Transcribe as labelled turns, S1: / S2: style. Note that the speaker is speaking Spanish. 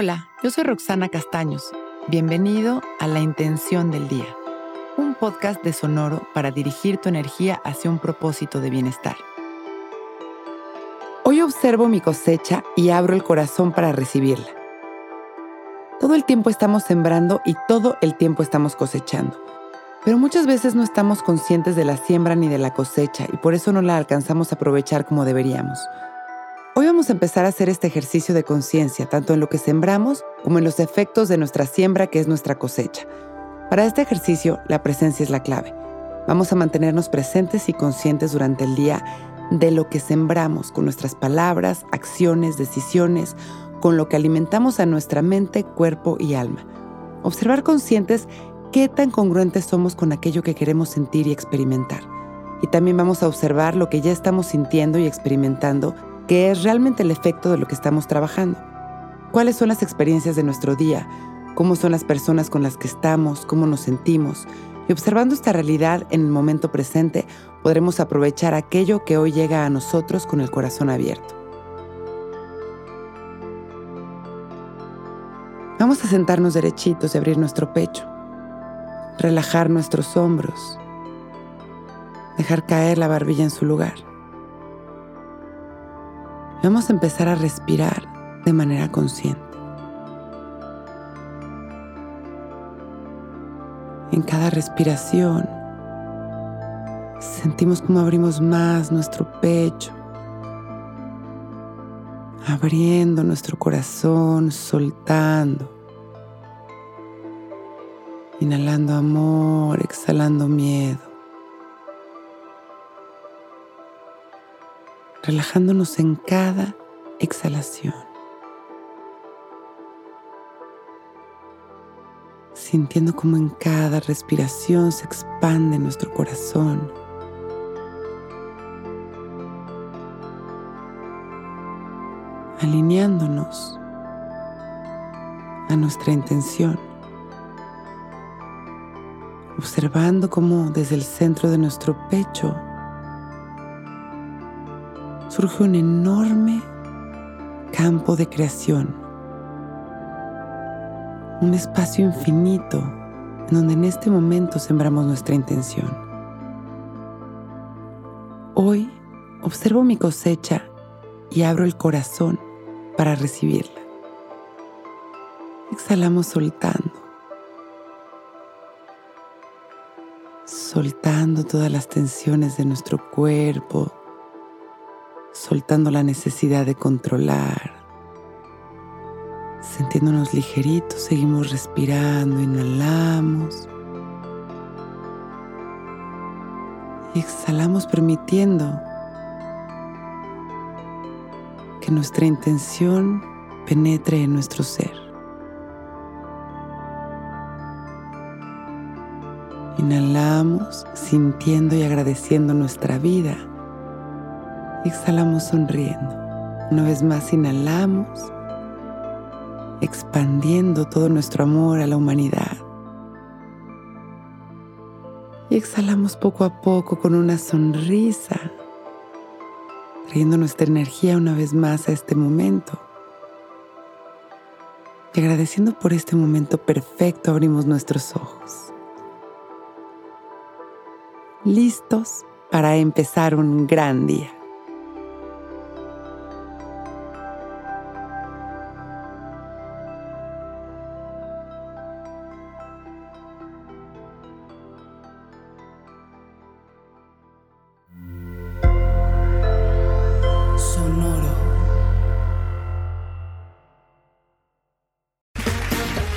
S1: Hola, yo soy Roxana Castaños. Bienvenido a La Intención del Día, un podcast de Sonoro para dirigir tu energía hacia un propósito de bienestar. Hoy observo mi cosecha y abro el corazón para recibirla. Todo el tiempo estamos sembrando y todo el tiempo estamos cosechando. Pero muchas veces no estamos conscientes de la siembra ni de la cosecha y por eso no la alcanzamos a aprovechar como deberíamos. Hoy vamos a empezar a hacer este ejercicio de conciencia, tanto en lo que sembramos como en los efectos de nuestra siembra, que es nuestra cosecha. Para este ejercicio, la presencia es la clave. Vamos a mantenernos presentes y conscientes durante el día de lo que sembramos con nuestras palabras, acciones, decisiones, con lo que alimentamos a nuestra mente, cuerpo y alma. Observar conscientes qué tan congruentes somos con aquello que queremos sentir y experimentar. Y también vamos a observar lo que ya estamos sintiendo y experimentando que es realmente el efecto de lo que estamos trabajando. ¿Cuáles son las experiencias de nuestro día? ¿Cómo son las personas con las que estamos? ¿Cómo nos sentimos? Y observando esta realidad en el momento presente, podremos aprovechar aquello que hoy llega a nosotros con el corazón abierto. Vamos a sentarnos derechitos y abrir nuestro pecho, relajar nuestros hombros, dejar caer la barbilla en su lugar. Vamos a empezar a respirar de manera consciente. En cada respiración sentimos como abrimos más nuestro pecho, abriendo nuestro corazón, soltando, inhalando amor, exhalando miedo. Relajándonos en cada exhalación. Sintiendo como en cada respiración se expande nuestro corazón. Alineándonos a nuestra intención. Observando cómo desde el centro de nuestro pecho surge un enorme campo de creación, un espacio infinito en donde en este momento sembramos nuestra intención. Hoy observo mi cosecha y abro el corazón para recibirla. Exhalamos soltando. Soltando todas las tensiones de nuestro cuerpo, soltando la necesidad de controlar. Sintiéndonos ligeritos, seguimos respirando, inhalamos. Y exhalamos permitiendo que nuestra intención penetre en nuestro ser. Inhalamos sintiendo y agradeciendo nuestra vida exhalamos sonriendo. Una vez más inhalamos, expandiendo todo nuestro amor a la humanidad. Y exhalamos poco a poco con una sonrisa, trayendo nuestra energía una vez más a este momento. Y agradeciendo por este momento perfecto, abrimos nuestros ojos. Listos para empezar un gran día.